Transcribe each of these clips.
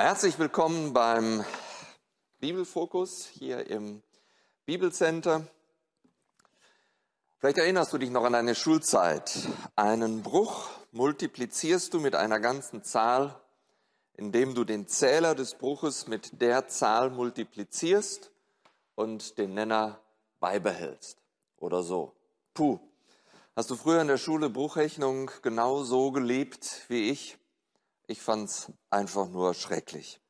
Ja, herzlich willkommen beim Bibelfokus hier im Bibelcenter. Vielleicht erinnerst du dich noch an deine Schulzeit. Einen Bruch multiplizierst du mit einer ganzen Zahl, indem du den Zähler des Bruches mit der Zahl multiplizierst und den Nenner beibehältst. Oder so. Puh. Hast du früher in der Schule Bruchrechnung genau so gelebt wie ich? Ich fand's einfach nur schrecklich.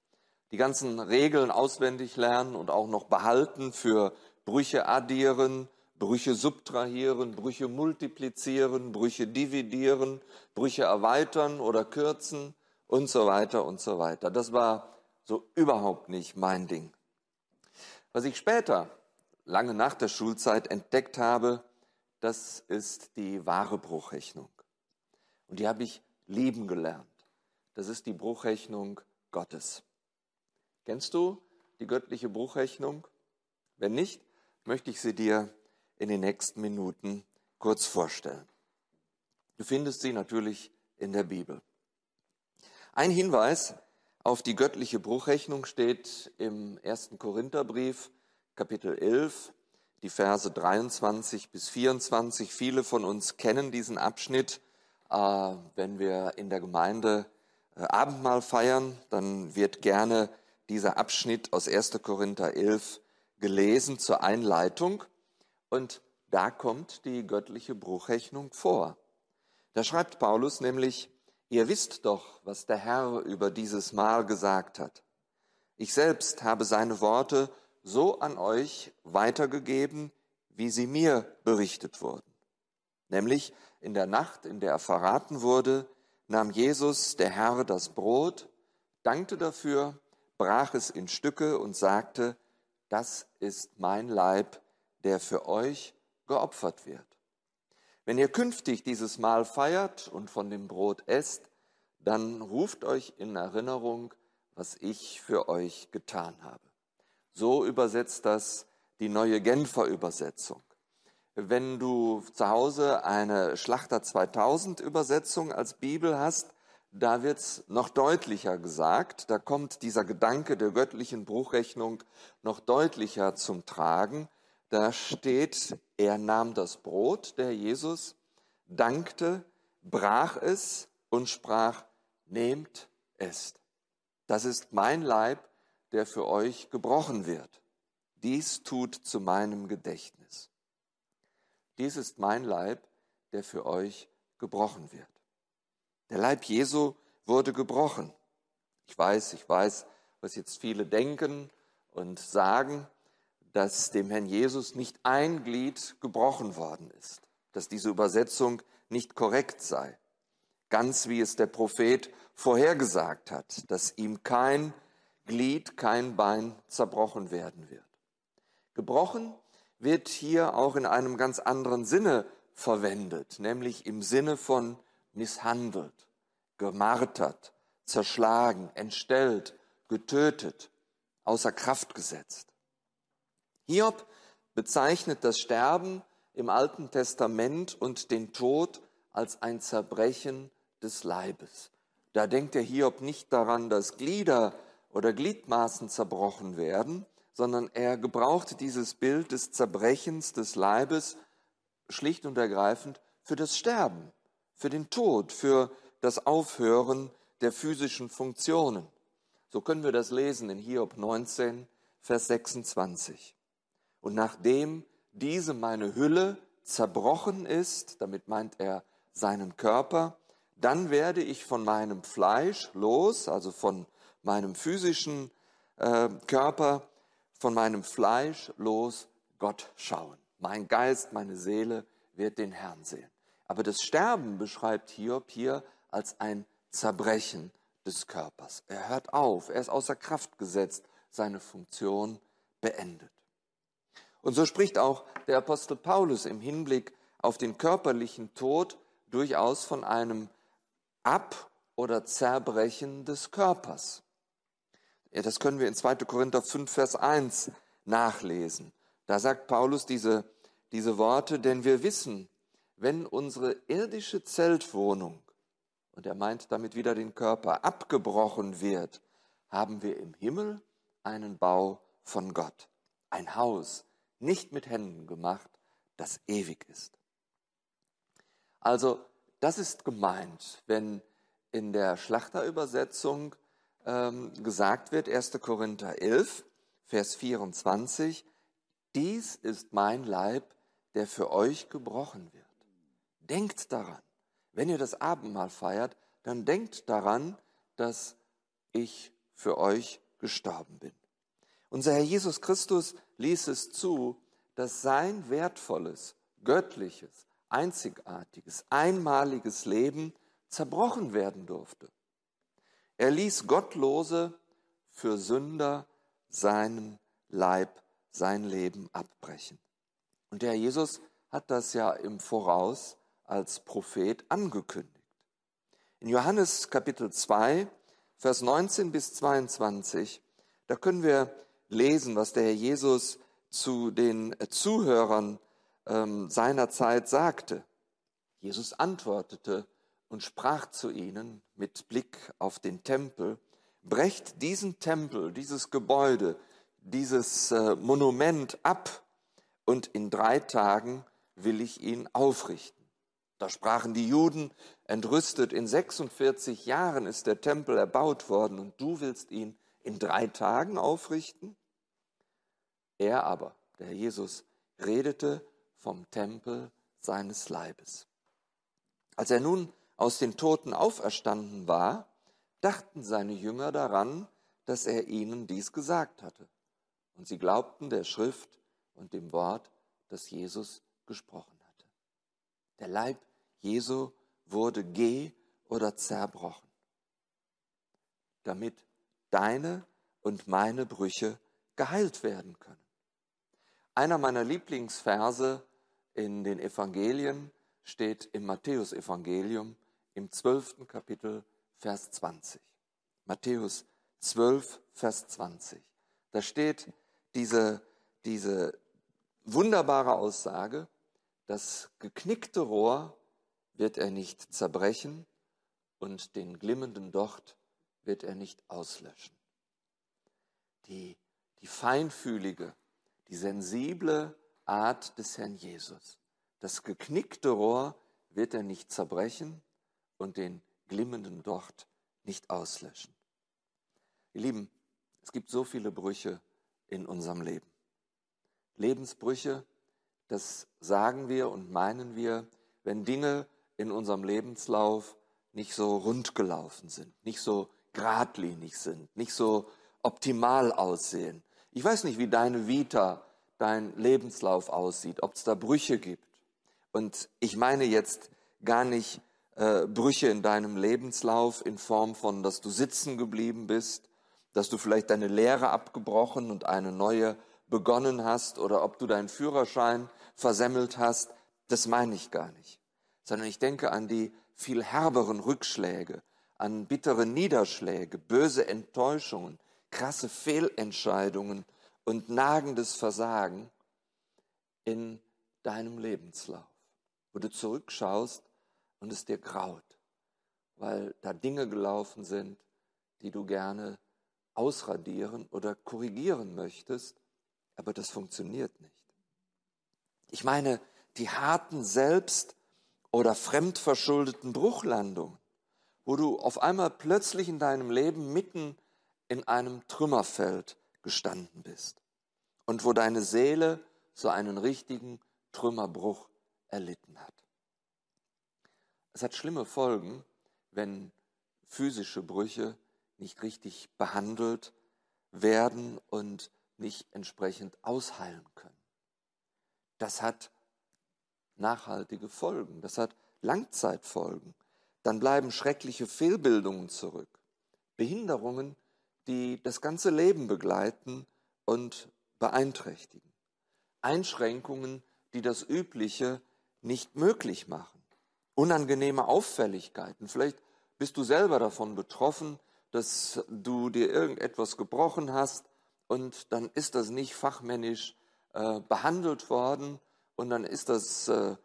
Die ganzen Regeln auswendig lernen und auch noch behalten für Brüche addieren, Brüche subtrahieren, Brüche multiplizieren, Brüche dividieren, Brüche erweitern oder kürzen und so weiter und so weiter. Das war so überhaupt nicht mein Ding. Was ich später, lange nach der Schulzeit, entdeckt habe, das ist die wahre Bruchrechnung. Und die habe ich lieben gelernt. Das ist die Bruchrechnung Gottes. Kennst du die göttliche Bruchrechnung? Wenn nicht, möchte ich sie dir in den nächsten Minuten kurz vorstellen. Du findest sie natürlich in der Bibel. Ein Hinweis auf die göttliche Bruchrechnung steht im ersten Korintherbrief, Kapitel 11, die Verse 23 bis 24. Viele von uns kennen diesen Abschnitt, äh, wenn wir in der Gemeinde Abendmahl feiern, dann wird gerne dieser Abschnitt aus 1. Korinther 11 gelesen zur Einleitung und da kommt die göttliche Bruchrechnung vor. Da schreibt Paulus nämlich, ihr wisst doch, was der Herr über dieses Mahl gesagt hat. Ich selbst habe seine Worte so an euch weitergegeben, wie sie mir berichtet wurden. Nämlich in der Nacht, in der er verraten wurde, nahm Jesus, der Herr, das Brot, dankte dafür, brach es in Stücke und sagte, das ist mein Leib, der für euch geopfert wird. Wenn ihr künftig dieses Mahl feiert und von dem Brot esst, dann ruft euch in Erinnerung, was ich für euch getan habe. So übersetzt das die neue Genfer Übersetzung. Wenn du zu Hause eine Schlachter 2000 Übersetzung als Bibel hast, da wird's noch deutlicher gesagt, da kommt dieser Gedanke der göttlichen Bruchrechnung noch deutlicher zum Tragen. Da steht, er nahm das Brot, der Jesus, dankte, brach es und sprach, nehmt es. Das ist mein Leib, der für euch gebrochen wird. Dies tut zu meinem Gedächtnis. Dies ist mein Leib, der für euch gebrochen wird. Der Leib Jesu wurde gebrochen. Ich weiß, ich weiß, was jetzt viele denken und sagen, dass dem Herrn Jesus nicht ein Glied gebrochen worden ist, dass diese Übersetzung nicht korrekt sei. Ganz wie es der Prophet vorhergesagt hat, dass ihm kein Glied, kein Bein zerbrochen werden wird. Gebrochen wird hier auch in einem ganz anderen Sinne verwendet, nämlich im Sinne von misshandelt, gemartert, zerschlagen, entstellt, getötet, außer Kraft gesetzt. Hiob bezeichnet das Sterben im Alten Testament und den Tod als ein Zerbrechen des Leibes. Da denkt der Hiob nicht daran, dass Glieder oder Gliedmaßen zerbrochen werden, sondern er gebraucht dieses Bild des Zerbrechens des Leibes schlicht und ergreifend für das Sterben, für den Tod, für das Aufhören der physischen Funktionen. So können wir das lesen in Hiob 19, Vers 26. Und nachdem diese meine Hülle zerbrochen ist, damit meint er seinen Körper, dann werde ich von meinem Fleisch los, also von meinem physischen äh, Körper, von meinem Fleisch los Gott schauen. Mein Geist, meine Seele wird den Herrn sehen. Aber das Sterben beschreibt Hiob hier als ein Zerbrechen des Körpers. Er hört auf, er ist außer Kraft gesetzt, seine Funktion beendet. Und so spricht auch der Apostel Paulus im Hinblick auf den körperlichen Tod durchaus von einem Ab- oder Zerbrechen des Körpers. Ja, das können wir in 2. Korinther 5, Vers 1 nachlesen. Da sagt Paulus diese, diese Worte, denn wir wissen, wenn unsere irdische Zeltwohnung, und er meint damit wieder den Körper, abgebrochen wird, haben wir im Himmel einen Bau von Gott, ein Haus, nicht mit Händen gemacht, das ewig ist. Also das ist gemeint, wenn in der Schlachterübersetzung ähm, gesagt wird, 1. Korinther 11, Vers 24, dies ist mein Leib, der für euch gebrochen wird. Denkt daran, wenn ihr das Abendmahl feiert, dann denkt daran, dass ich für euch gestorben bin. Unser Herr Jesus Christus ließ es zu, dass sein wertvolles, göttliches, einzigartiges, einmaliges Leben zerbrochen werden durfte. Er ließ Gottlose für Sünder seinen Leib, sein Leben abbrechen. Und der Jesus hat das ja im Voraus als Prophet angekündigt. In Johannes Kapitel 2, Vers 19 bis 22, da können wir lesen, was der Herr Jesus zu den Zuhörern ähm, seiner Zeit sagte. Jesus antwortete und sprach zu ihnen mit Blick auf den Tempel, brecht diesen Tempel, dieses Gebäude, dieses äh, Monument ab und in drei Tagen will ich ihn aufrichten. Da sprachen die Juden entrüstet, in 46 Jahren ist der Tempel erbaut worden und du willst ihn in drei Tagen aufrichten? Er aber, der Herr Jesus, redete vom Tempel seines Leibes. Als er nun aus den Toten auferstanden war, dachten seine Jünger daran, dass er ihnen dies gesagt hatte. Und sie glaubten der Schrift und dem Wort, das Jesus gesprochen hatte. Der Leib Jesu wurde geh oder zerbrochen, damit deine und meine Brüche geheilt werden können. Einer meiner Lieblingsverse in den Evangelien steht im Matthäusevangelium im zwölften Kapitel, Vers 20. Matthäus 12, Vers 20. Da steht diese, diese wunderbare Aussage, das geknickte Rohr wird er nicht zerbrechen und den glimmenden Docht wird er nicht auslöschen. Die, die feinfühlige, die sensible Art des Herrn Jesus. Das geknickte Rohr wird er nicht zerbrechen und den glimmenden Docht nicht auslöschen. Ihr Lieben, es gibt so viele Brüche in unserem Leben. Lebensbrüche, das sagen wir und meinen wir, wenn Dinge in unserem Lebenslauf nicht so rund gelaufen sind, nicht so geradlinig sind, nicht so optimal aussehen. Ich weiß nicht, wie deine Vita, dein Lebenslauf aussieht, ob es da Brüche gibt. Und ich meine jetzt gar nicht äh, Brüche in deinem Lebenslauf in Form von, dass du sitzen geblieben bist, dass du vielleicht deine Lehre abgebrochen und eine neue begonnen hast oder ob du deinen Führerschein versemmelt hast. Das meine ich gar nicht sondern ich denke an die viel herberen Rückschläge, an bittere Niederschläge, böse Enttäuschungen, krasse Fehlentscheidungen und nagendes Versagen in deinem Lebenslauf, wo du zurückschaust und es dir graut, weil da Dinge gelaufen sind, die du gerne ausradieren oder korrigieren möchtest, aber das funktioniert nicht. Ich meine, die harten Selbst- oder fremdverschuldeten Bruchlandungen, wo du auf einmal plötzlich in deinem Leben mitten in einem Trümmerfeld gestanden bist und wo deine Seele so einen richtigen Trümmerbruch erlitten hat. Es hat schlimme Folgen, wenn physische Brüche nicht richtig behandelt werden und nicht entsprechend ausheilen können. Das hat nachhaltige Folgen. Das hat Langzeitfolgen. Dann bleiben schreckliche Fehlbildungen zurück. Behinderungen, die das ganze Leben begleiten und beeinträchtigen. Einschränkungen, die das Übliche nicht möglich machen. Unangenehme Auffälligkeiten. Vielleicht bist du selber davon betroffen, dass du dir irgendetwas gebrochen hast und dann ist das nicht fachmännisch äh, behandelt worden und dann ist das äh,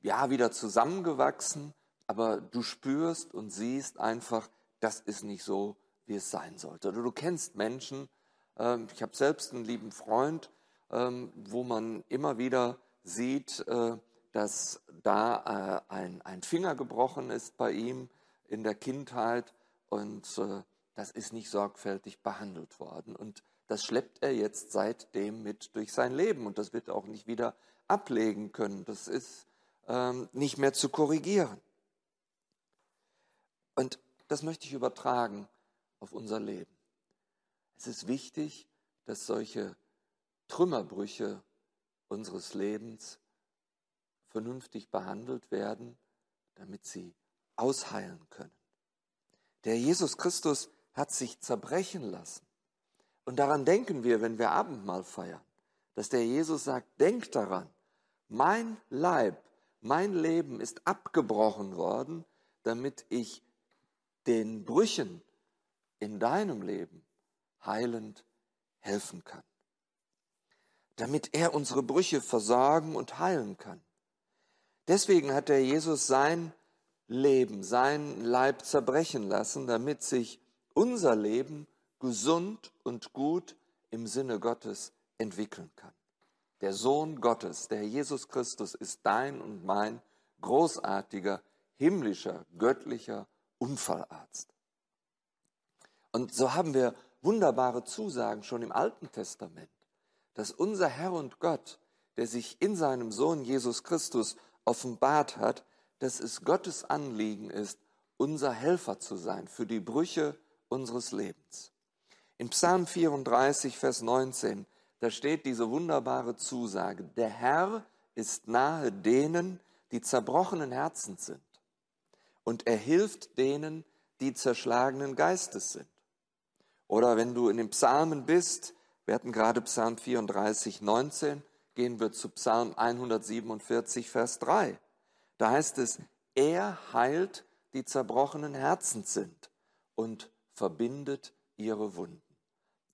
ja wieder zusammengewachsen, aber du spürst und siehst einfach, das ist nicht so, wie es sein sollte. Oder du kennst Menschen, ähm, ich habe selbst einen lieben Freund, ähm, wo man immer wieder sieht, äh, dass da äh, ein, ein Finger gebrochen ist bei ihm in der Kindheit und äh, das ist nicht sorgfältig behandelt worden. Und das schleppt er jetzt seitdem mit durch sein Leben und das wird er auch nicht wieder ablegen können. Das ist ähm, nicht mehr zu korrigieren. Und das möchte ich übertragen auf unser Leben. Es ist wichtig, dass solche Trümmerbrüche unseres Lebens vernünftig behandelt werden, damit sie ausheilen können. Der Jesus Christus hat sich zerbrechen lassen. Und daran denken wir, wenn wir Abendmahl feiern, dass der Jesus sagt, denk daran, mein Leib, mein Leben ist abgebrochen worden, damit ich den Brüchen in deinem Leben heilend helfen kann. Damit er unsere Brüche versorgen und heilen kann. Deswegen hat der Jesus sein Leben, sein Leib zerbrechen lassen, damit sich unser Leben gesund und gut im Sinne Gottes entwickeln kann. Der Sohn Gottes, der Jesus Christus, ist dein und mein großartiger, himmlischer, göttlicher Unfallarzt. Und so haben wir wunderbare Zusagen schon im Alten Testament, dass unser Herr und Gott, der sich in seinem Sohn Jesus Christus offenbart hat, dass es Gottes Anliegen ist, unser Helfer zu sein für die Brüche unseres Lebens. In Psalm 34, Vers 19, da steht diese wunderbare Zusage, der Herr ist nahe denen, die zerbrochenen Herzen sind, und er hilft denen, die zerschlagenen Geistes sind. Oder wenn du in den Psalmen bist, wir hatten gerade Psalm 34, 19, gehen wir zu Psalm 147, Vers 3. Da heißt es, er heilt die zerbrochenen Herzen sind und verbindet ihre Wunden.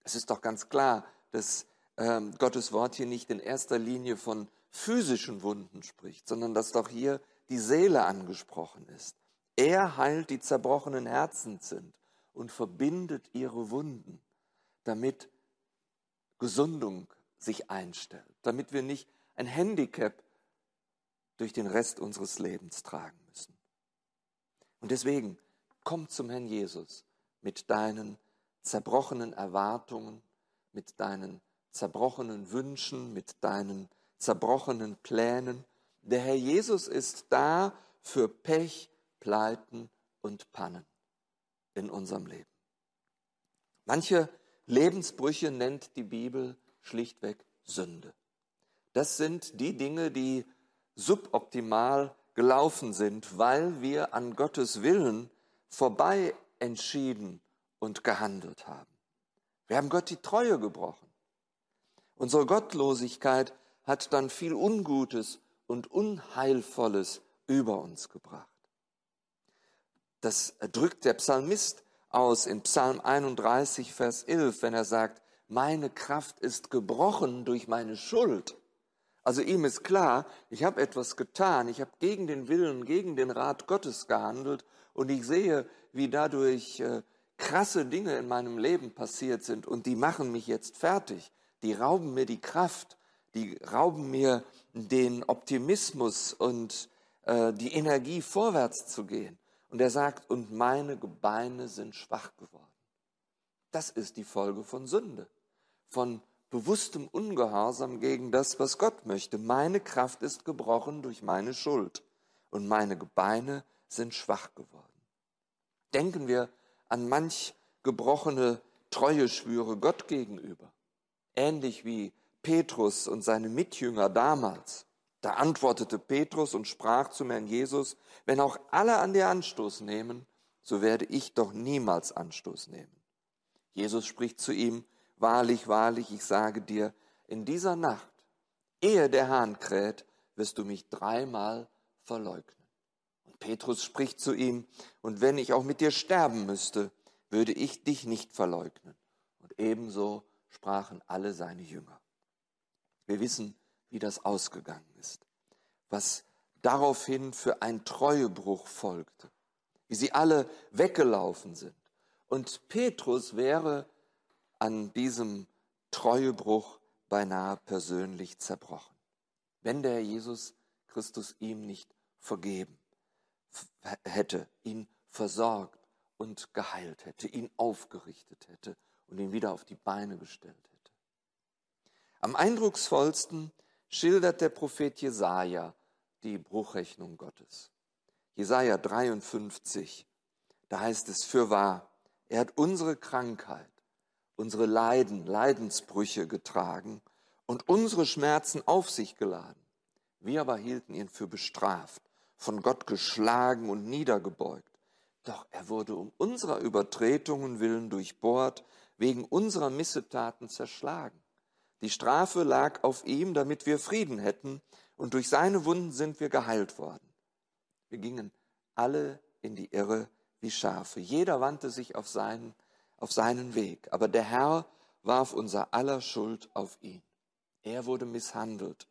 Es ist doch ganz klar, dass ähm, Gottes Wort hier nicht in erster Linie von physischen Wunden spricht, sondern dass doch hier die Seele angesprochen ist. Er heilt die zerbrochenen Herzen sind und verbindet ihre Wunden, damit Gesundung sich einstellt, damit wir nicht ein Handicap durch den Rest unseres Lebens tragen müssen. Und deswegen komm zum Herrn Jesus mit deinen zerbrochenen Erwartungen, mit deinen zerbrochenen Wünschen, mit deinen zerbrochenen Plänen. Der Herr Jesus ist da für Pech, Pleiten und Pannen in unserem Leben. Manche Lebensbrüche nennt die Bibel schlichtweg Sünde. Das sind die Dinge, die suboptimal gelaufen sind, weil wir an Gottes Willen vorbei entschieden und gehandelt haben. Wir haben Gott die Treue gebrochen. Unsere Gottlosigkeit hat dann viel Ungutes und Unheilvolles über uns gebracht. Das drückt der Psalmist aus in Psalm 31, Vers 11, wenn er sagt, meine Kraft ist gebrochen durch meine Schuld. Also ihm ist klar, ich habe etwas getan, ich habe gegen den Willen, gegen den Rat Gottes gehandelt und ich sehe, wie dadurch äh, krasse Dinge in meinem Leben passiert sind und die machen mich jetzt fertig. Die rauben mir die Kraft, die rauben mir den Optimismus und äh, die Energie vorwärts zu gehen. Und er sagt, und meine Gebeine sind schwach geworden. Das ist die Folge von Sünde, von bewusstem Ungehorsam gegen das, was Gott möchte. Meine Kraft ist gebrochen durch meine Schuld und meine Gebeine sind schwach geworden. Denken wir an manch gebrochene Treueschwüre Gott gegenüber, ähnlich wie Petrus und seine Mitjünger damals. Da antwortete Petrus und sprach zum Herrn Jesus, wenn auch alle an dir Anstoß nehmen, so werde ich doch niemals Anstoß nehmen. Jesus spricht zu ihm, Wahrlich, wahrlich, ich sage dir, in dieser Nacht, ehe der Hahn kräht, wirst du mich dreimal verleugnen. Und Petrus spricht zu ihm, und wenn ich auch mit dir sterben müsste, würde ich dich nicht verleugnen. Und ebenso sprachen alle seine Jünger. Wir wissen, wie das ausgegangen ist, was daraufhin für ein Treuebruch folgte, wie sie alle weggelaufen sind Und Petrus wäre an diesem Treuebruch beinahe persönlich zerbrochen, wenn der Herr Jesus Christus ihm nicht vergeben hätte, ihn versorgt und geheilt hätte, ihn aufgerichtet hätte und ihn wieder auf die Beine gestellt hätte. Am eindrucksvollsten schildert der Prophet Jesaja die Bruchrechnung Gottes. Jesaja 53, da heißt es: Fürwahr, er hat unsere Krankheit, unsere Leiden, Leidensbrüche getragen und unsere Schmerzen auf sich geladen. Wir aber hielten ihn für bestraft, von Gott geschlagen und niedergebeugt. Doch er wurde um unserer Übertretungen willen durchbohrt, wegen unserer Missetaten zerschlagen. Die Strafe lag auf ihm, damit wir Frieden hätten, und durch seine Wunden sind wir geheilt worden. Wir gingen alle in die Irre wie Schafe. Jeder wandte sich auf seinen, auf seinen Weg, aber der Herr warf unser aller Schuld auf ihn. Er wurde misshandelt,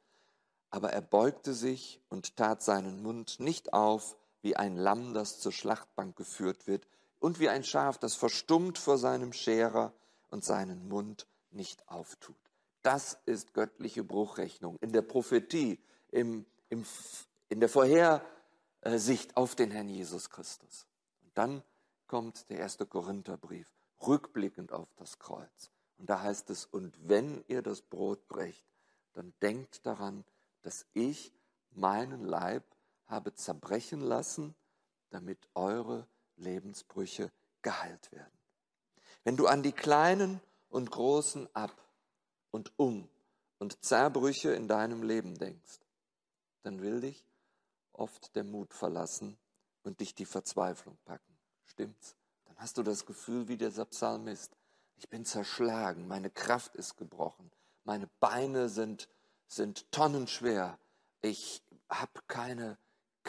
aber er beugte sich und tat seinen Mund nicht auf, wie ein Lamm, das zur Schlachtbank geführt wird, und wie ein Schaf, das verstummt vor seinem Scherer und seinen Mund nicht auftut. Das ist göttliche Bruchrechnung. In der Prophetie, im, im, in der Vorhersicht auf den Herrn Jesus Christus. Und dann kommt der erste Korintherbrief, rückblickend auf das Kreuz. Und da heißt es, und wenn ihr das Brot brecht, dann denkt daran, dass ich meinen Leib habe zerbrechen lassen, damit eure Lebensbrüche geheilt werden. Wenn du an die kleinen und großen Ab- und Um- und Zerbrüche in deinem Leben denkst, dann will dich oft der Mut verlassen und dich die Verzweiflung packen. Stimmt's? Hast du das Gefühl wie der Psalmist. Ich bin zerschlagen, meine Kraft ist gebrochen, meine Beine sind, sind tonnenschwer, ich habe keine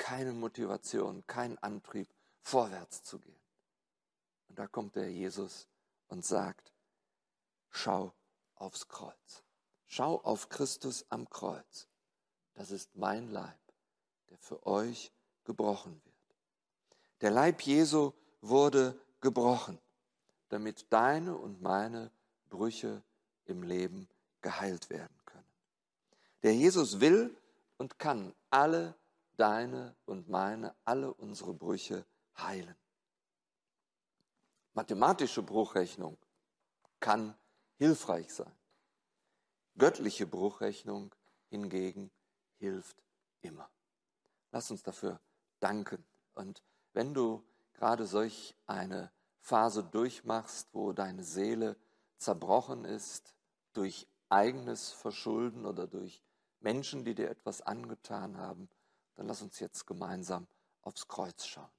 keine Motivation, keinen Antrieb, vorwärts zu gehen. Und da kommt der Jesus und sagt, schau aufs Kreuz. Schau auf Christus am Kreuz. Das ist mein Leib, der für euch gebrochen wird. Der Leib Jesu wurde gebrochen, damit deine und meine Brüche im Leben geheilt werden können. Der Jesus will und kann alle deine und meine, alle unsere Brüche heilen. Mathematische Bruchrechnung kann hilfreich sein. Göttliche Bruchrechnung hingegen hilft immer. Lass uns dafür danken. Und wenn du gerade solch eine Phase durchmachst, wo deine Seele zerbrochen ist durch eigenes Verschulden oder durch Menschen, die dir etwas angetan haben, dann lass uns jetzt gemeinsam aufs Kreuz schauen.